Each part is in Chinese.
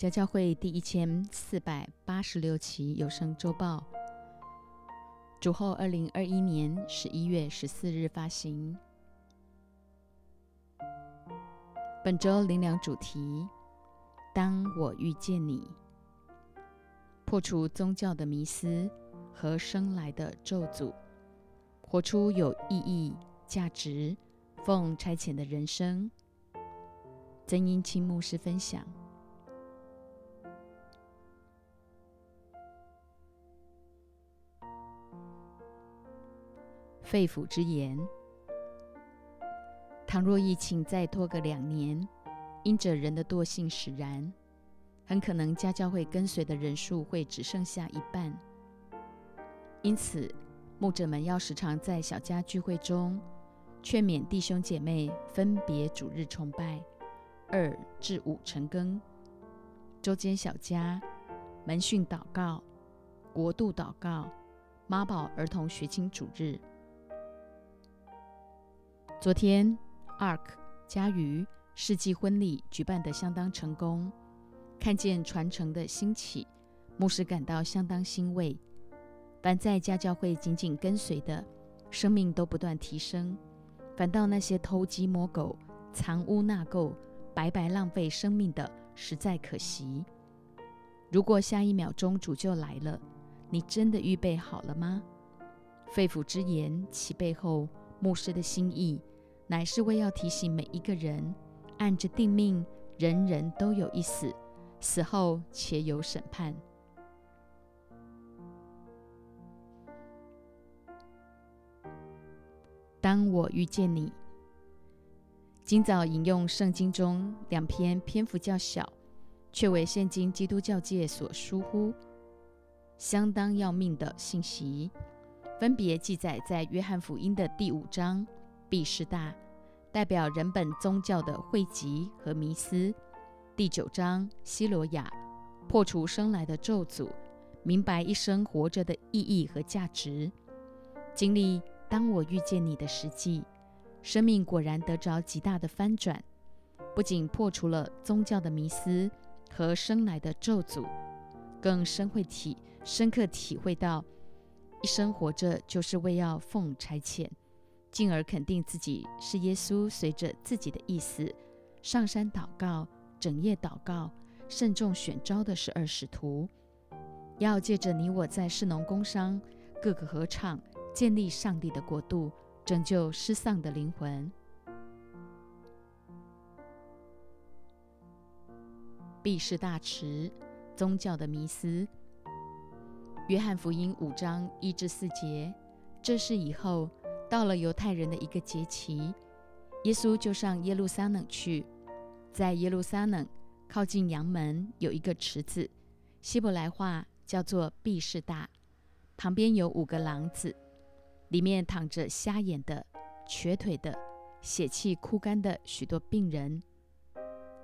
家教会第一千四百八十六期有声周报，主后二零二一年十一月十四日发行。本周灵粮主题：当我遇见你，破除宗教的迷思和生来的咒诅，活出有意义、价值、奉差遣的人生。曾英清牧师分享。肺腑之言：倘若疫情再拖个两年，因着人的惰性使然，很可能家教会跟随的人数会只剩下一半。因此，牧者们要时常在小家聚会中劝勉弟兄姐妹分别主日崇拜，二至五晨更，周间小家门训祷告、国度祷告、妈宝儿童学青主日。昨天，Ark 嘉瑜世纪婚礼举办得相当成功，看见传承的兴起，牧师感到相当欣慰。凡在家教会紧紧跟随的，生命都不断提升；反倒那些偷鸡摸狗、藏污纳垢、白白浪费生命的，实在可惜。如果下一秒钟主就来了，你真的预备好了吗？肺腑之言，其背后牧师的心意。乃是为要提醒每一个人，按着定命，人人都有一死，死后且有审判。当我遇见你，今早引用圣经中两篇篇幅较小，却为现今基督教界所疏忽、相当要命的信息，分别记载在约翰福音的第五章。毕士大代表人本宗教的汇集和迷思。第九章希罗亚破除生来的咒诅，明白一生活着的意义和价值。经历当我遇见你的实际，生命果然得着极大的翻转。不仅破除了宗教的迷思和生来的咒诅，更深会体深刻体会到，一生活着就是为要奉差遣。进而肯定自己是耶稣，随着自己的意思上山祷告，整夜祷告，慎重选召的十二使徒，要借着你我在士农工商各个合唱，建立上帝的国度，拯救失丧的灵魂。避世大池，宗教的迷思。约翰福音五章一至四节，这是以后。到了犹太人的一个节期，耶稣就上耶路撒冷去。在耶路撒冷靠近阳门有一个池子，希伯来话叫做毕士大，旁边有五个廊子，里面躺着瞎眼的、瘸腿的、血气枯干的许多病人，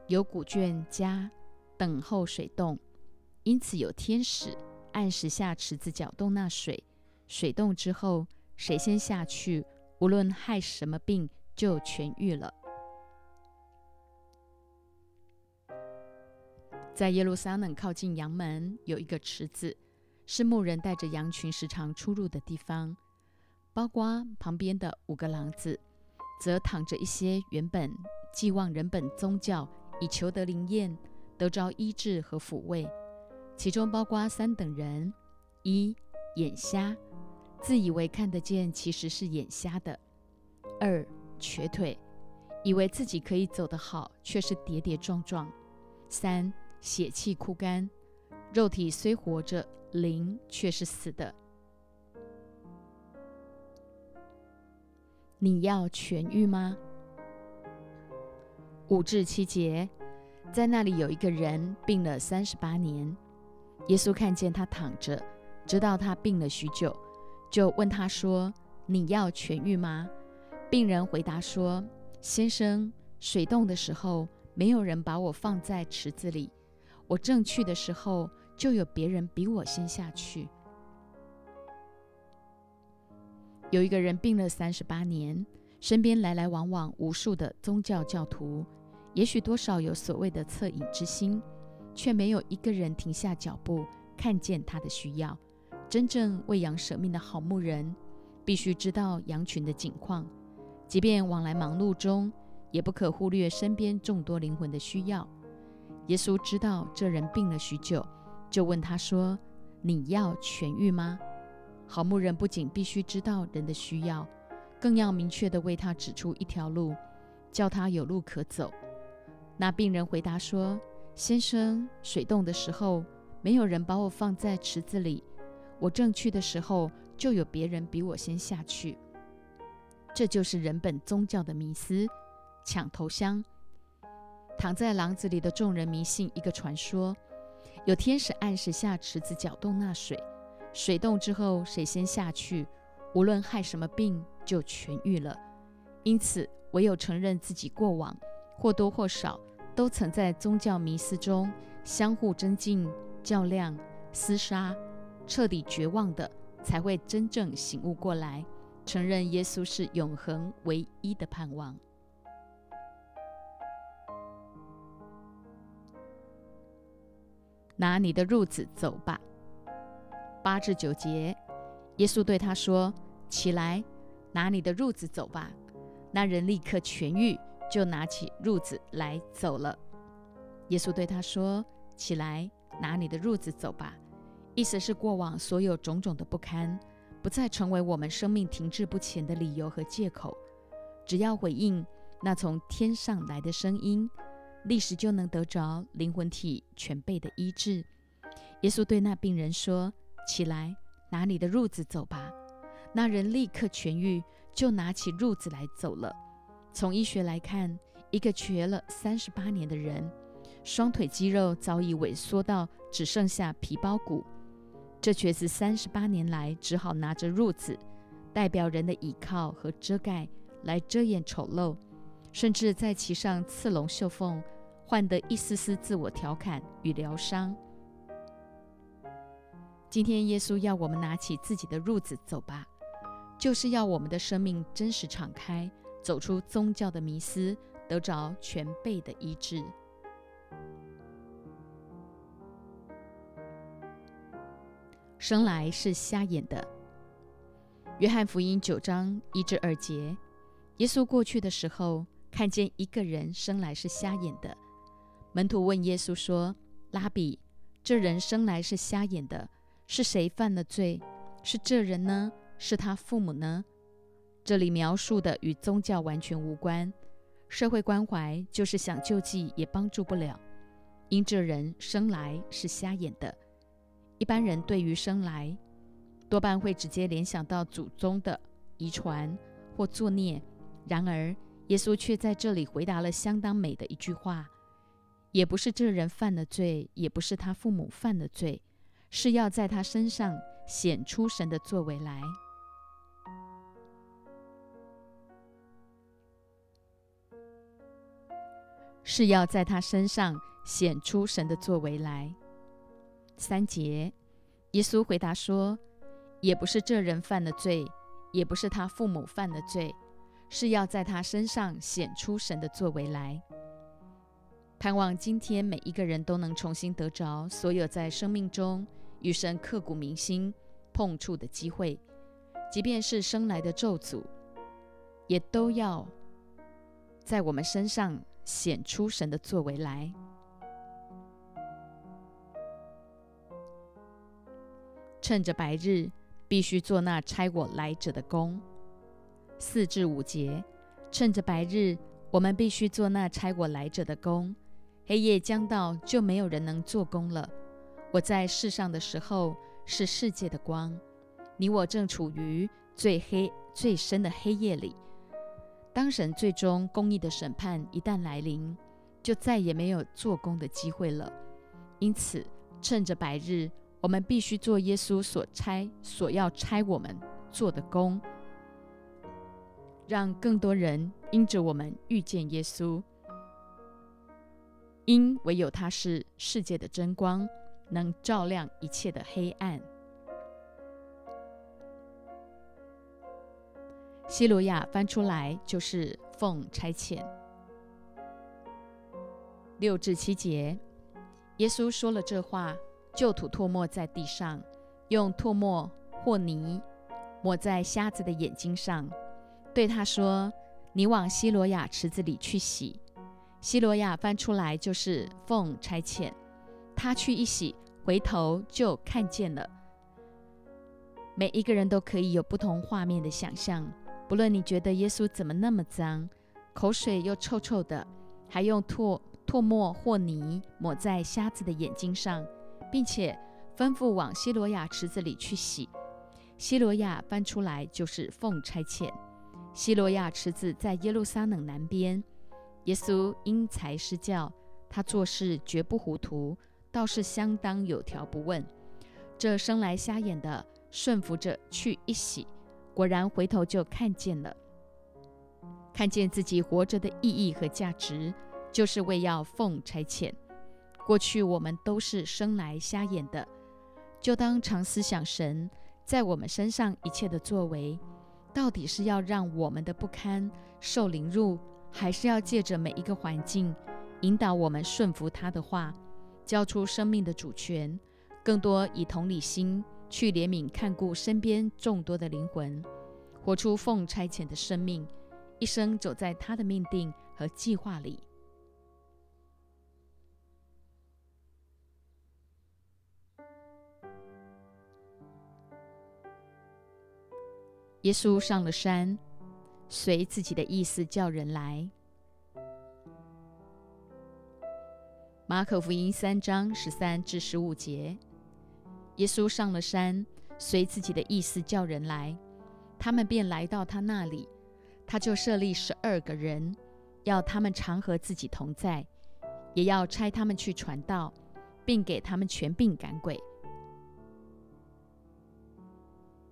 有古卷家等候水洞，因此有天使按时下池子搅动那水，水动之后。谁先下去，无论害什么病，就痊愈了。在耶路撒冷靠近羊门有一个池子，是牧人带着羊群时常出入的地方。包括旁边的五个廊子，则躺着一些原本寄望人本宗教以求得灵验、得着医治和抚慰。其中包括三等人：一眼瞎。自以为看得见，其实是眼瞎的；二瘸腿，以为自己可以走得好，却是跌跌撞撞；三血气枯干，肉体虽活着，灵却是死的。你要痊愈吗？五至七节，在那里有一个人病了三十八年，耶稣看见他躺着，知道他病了许久。就问他说：“你要痊愈吗？”病人回答说：“先生，水冻的时候，没有人把我放在池子里。我正去的时候，就有别人比我先下去。”有一个人病了三十八年，身边来来往往无数的宗教教徒，也许多少有所谓的恻隐之心，却没有一个人停下脚步看见他的需要。真正为羊舍命的好牧人，必须知道羊群的景况，即便往来忙碌中，也不可忽略身边众多灵魂的需要。耶稣知道这人病了许久，就问他说：“你要痊愈吗？”好牧人不仅必须知道人的需要，更要明确地为他指出一条路，叫他有路可走。那病人回答说：“先生，水冻的时候，没有人把我放在池子里。”我正去的时候，就有别人比我先下去。这就是人本宗教的迷思，抢头香。躺在廊子里的众人迷信一个传说：有天使按时下池子搅动那水，水动之后，谁先下去，无论害什么病，就痊愈了。因此，唯有承认自己过往或多或少都曾在宗教迷思中相互争竞、较量、厮杀。彻底绝望的，才会真正醒悟过来，承认耶稣是永恒唯一的盼望。拿你的褥子走吧。八至九节，耶稣对他说：“起来，拿你的褥子走吧。”那人立刻痊愈，就拿起褥子来走了。耶稣对他说：“起来，拿你的褥子走吧。”意思是，过往所有种种的不堪，不再成为我们生命停滞不前的理由和借口。只要回应那从天上来的声音，历史就能得着灵魂体全备的医治。耶稣对那病人说：“起来，拿你的褥子走吧。”那人立刻痊愈，就拿起褥子来走了。从医学来看，一个瘸了三十八年的人，双腿肌肉早已萎缩到只剩下皮包骨。这瘸子三十八年来，只好拿着褥子，代表人的倚靠和遮盖，来遮掩丑陋，甚至在其上刺龙绣凤，换得一丝丝自我调侃与疗伤。今天，耶稣要我们拿起自己的褥子走吧，就是要我们的生命真实敞开，走出宗教的迷思，得着全备的医治。生来是瞎眼的。约翰福音九章一至二节，耶稣过去的时候，看见一个人生来是瞎眼的。门徒问耶稣说：“拉比，这人生来是瞎眼的，是谁犯了罪？是这人呢？是他父母呢？”这里描述的与宗教完全无关，社会关怀就是想救济也帮助不了，因这人生来是瞎眼的。一般人对于生来，多半会直接联想到祖宗的遗传或作孽。然而，耶稣却在这里回答了相当美的一句话：也不是这人犯了罪，也不是他父母犯了罪，是要在他身上显出神的作为来。是要在他身上显出神的作为来。三节，耶稣回答说：“也不是这人犯了罪，也不是他父母犯了罪，是要在他身上显出神的作为来。盼望今天每一个人都能重新得着所有在生命中与神刻骨铭心碰触的机会，即便是生来的咒诅，也都要在我们身上显出神的作为来。”趁着白日，必须做那差我来者的工。四至五节，趁着白日，我们必须做那差我来者的工。黑夜将到，就没有人能做工了。我在世上的时候，是世界的光。你我正处于最黑、最深的黑夜里。当神最终公义的审判一旦来临，就再也没有做工的机会了。因此，趁着白日。我们必须做耶稣所差、所要差我们做的工，让更多人因着我们遇见耶稣，因唯有他是世界的真光，能照亮一切的黑暗。希罗亚翻出来就是奉差遣。六至七节。耶稣说了这话，就吐唾沫在地上，用唾沫或泥抹在瞎子的眼睛上，对他说：“你往希罗亚池子里去洗。”希罗亚翻出来就是奉差遣，他去一洗，回头就看见了。每一个人都可以有不同画面的想象，不论你觉得耶稣怎么那么脏，口水又臭臭的，还用唾唾沫或泥抹在瞎子的眼睛上，并且吩咐往希罗亚池子里去洗。希罗亚翻出来就是奉差遣。希罗亚池子在耶路撒冷南边。耶稣因材施教，他做事绝不糊涂，倒是相当有条不紊。这生来瞎眼的。顺服着去一洗，果然回头就看见了，看见自己活着的意义和价值，就是为要奉差遣。过去我们都是生来瞎眼的，就当常思想神在我们身上一切的作为，到底是要让我们的不堪受凌辱，还是要借着每一个环境引导我们顺服他的话，交出生命的主权，更多以同理心。去怜悯看顾身边众多的灵魂，活出奉差遣的生命，一生走在他的命定和计划里。耶稣上了山，随自己的意思叫人来。马可福音三章十三至十五节。耶稣上了山，随自己的意思叫人来，他们便来到他那里。他就设立十二个人，要他们常和自己同在，也要差他们去传道，并给他们权柄赶鬼。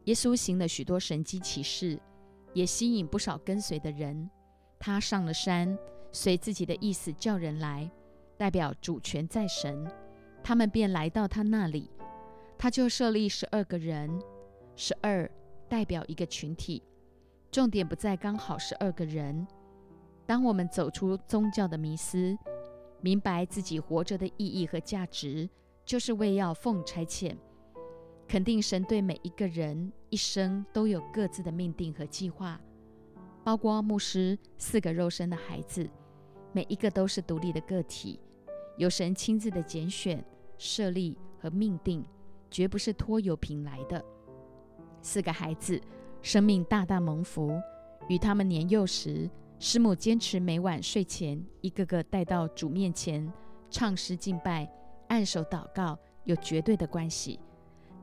耶稣行了许多神迹奇事，也吸引不少跟随的人。他上了山，随自己的意思叫人来，代表主权在神，他们便来到他那里。他就设立十二个人，十二代表一个群体，重点不在刚好十二个人。当我们走出宗教的迷思，明白自己活着的意义和价值，就是为要奉差遣，肯定神对每一个人一生都有各自的命定和计划，包括牧师四个肉身的孩子，每一个都是独立的个体，有神亲自的拣选、设立和命定。绝不是拖油瓶来的。四个孩子生命大大蒙福，与他们年幼时，师母坚持每晚睡前一个个带到主面前唱诗敬拜、按手祷告，有绝对的关系。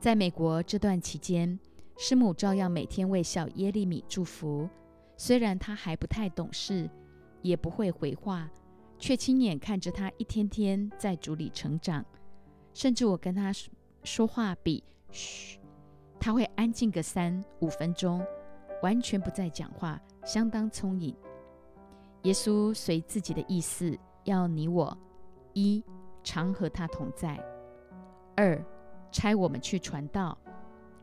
在美国这段期间，师母照样每天为小耶利米祝福。虽然他还不太懂事，也不会回话，却亲眼看着他一天天在主里成长。甚至我跟他说。说话比嘘，他会安静个三五分钟，完全不再讲话，相当聪颖。耶稣随自己的意思，要你我一常和他同在；二差我们去传道；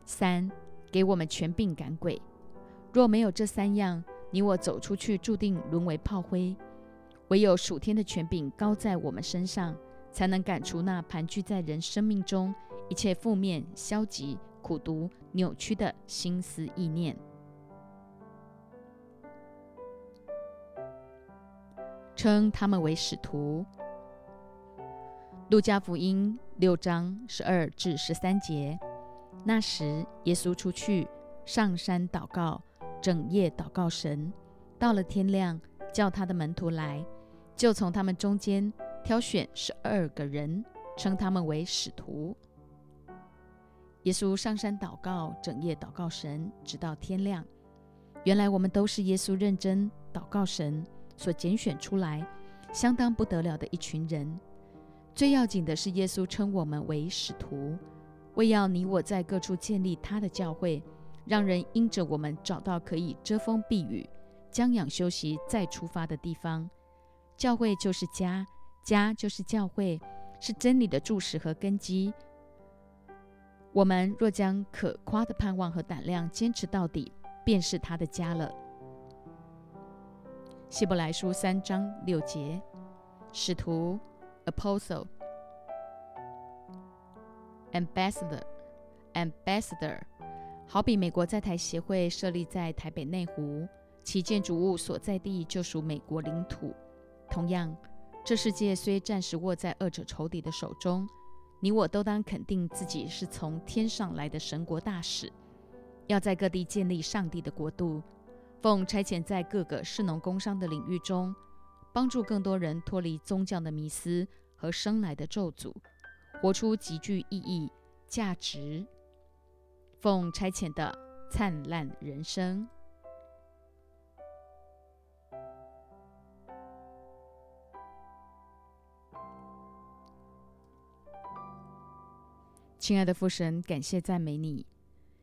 三给我们权柄赶鬼。若没有这三样，你我走出去注定沦为炮灰。唯有属天的权柄高在我们身上，才能赶除那盘踞在人生命中。一切负面、消极、苦毒、扭曲的心思意念，称他们为使徒。路加福音六章十二至十三节。那时，耶稣出去上山祷告，整夜祷告神。到了天亮，叫他的门徒来，就从他们中间挑选十二个人，称他们为使徒。耶稣上山祷告，整夜祷告神，直到天亮。原来我们都是耶稣认真祷告神所拣选出来，相当不得了的一群人。最要紧的是，耶稣称我们为使徒，为要你我在各处建立他的教会，让人因着我们找到可以遮风避雨、将养休息再出发的地方。教会就是家，家就是教会，是真理的柱石和根基。我们若将可夸的盼望和胆量坚持到底，便是他的家了。希伯来书三章六节，使徒 （apostle） ambassador，ambassador，好比美国在台协会设立在台北内湖，其建筑物所在地就属美国领土。同样，这世界虽暂时握在恶者仇敌的手中，你我都当肯定自己是从天上来的神国大使，要在各地建立上帝的国度，奉差遣在各个士农工商的领域中，帮助更多人脱离宗教的迷思和生来的咒诅。活出极具意义、价值、奉差遣的灿烂人生。亲爱的父神，感谢赞美你，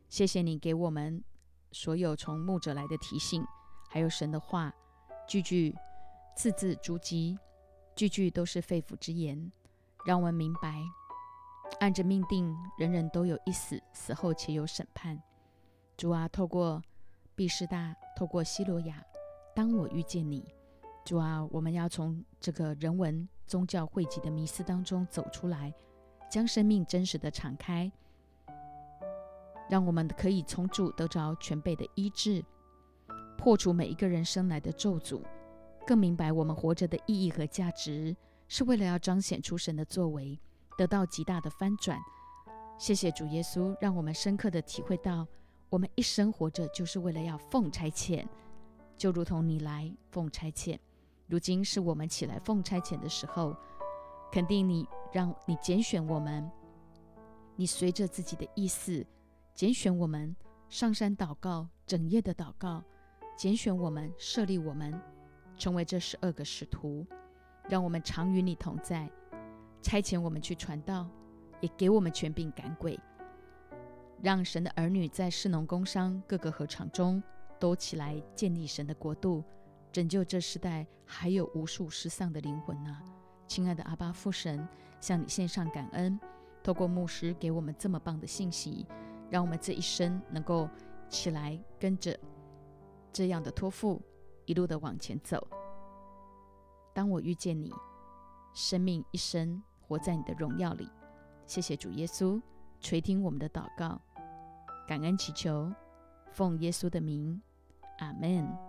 谢谢你给我们所有从牧者来的提醒，还有神的话，句句字字珠玑，句句都是肺腑之言，让我们明白。按着命定，人人都有一死，死后且有审判。主啊，透过毕士大，透过希罗亚，当我遇见你，主啊，我们要从这个人文宗教汇集的迷思当中走出来，将生命真实的敞开，让我们可以从主得着全备的医治，破除每一个人生来的咒诅，更明白我们活着的意义和价值，是为了要彰显出神的作为。得到极大的翻转，谢谢主耶稣，让我们深刻的体会到，我们一生活着就是为了要奉差遣，就如同你来奉差遣，如今是我们起来奉差遣的时候，肯定你让你拣选我们，你随着自己的意思拣选我们上山祷告，整夜的祷告，拣选我们设立我们成为这十二个使徒，让我们常与你同在。差遣我们去传道，也给我们权柄赶鬼，让神的儿女在市农工商各个合场中都起来建立神的国度，拯救这时代还有无数失丧的灵魂呢。亲爱的阿巴父神，向你献上感恩，透过牧师给我们这么棒的信息，让我们这一生能够起来跟着这样的托付，一路的往前走。当我遇见你，生命一生。活在你的荣耀里，谢谢主耶稣垂听我们的祷告，感恩祈求，奉耶稣的名，阿门。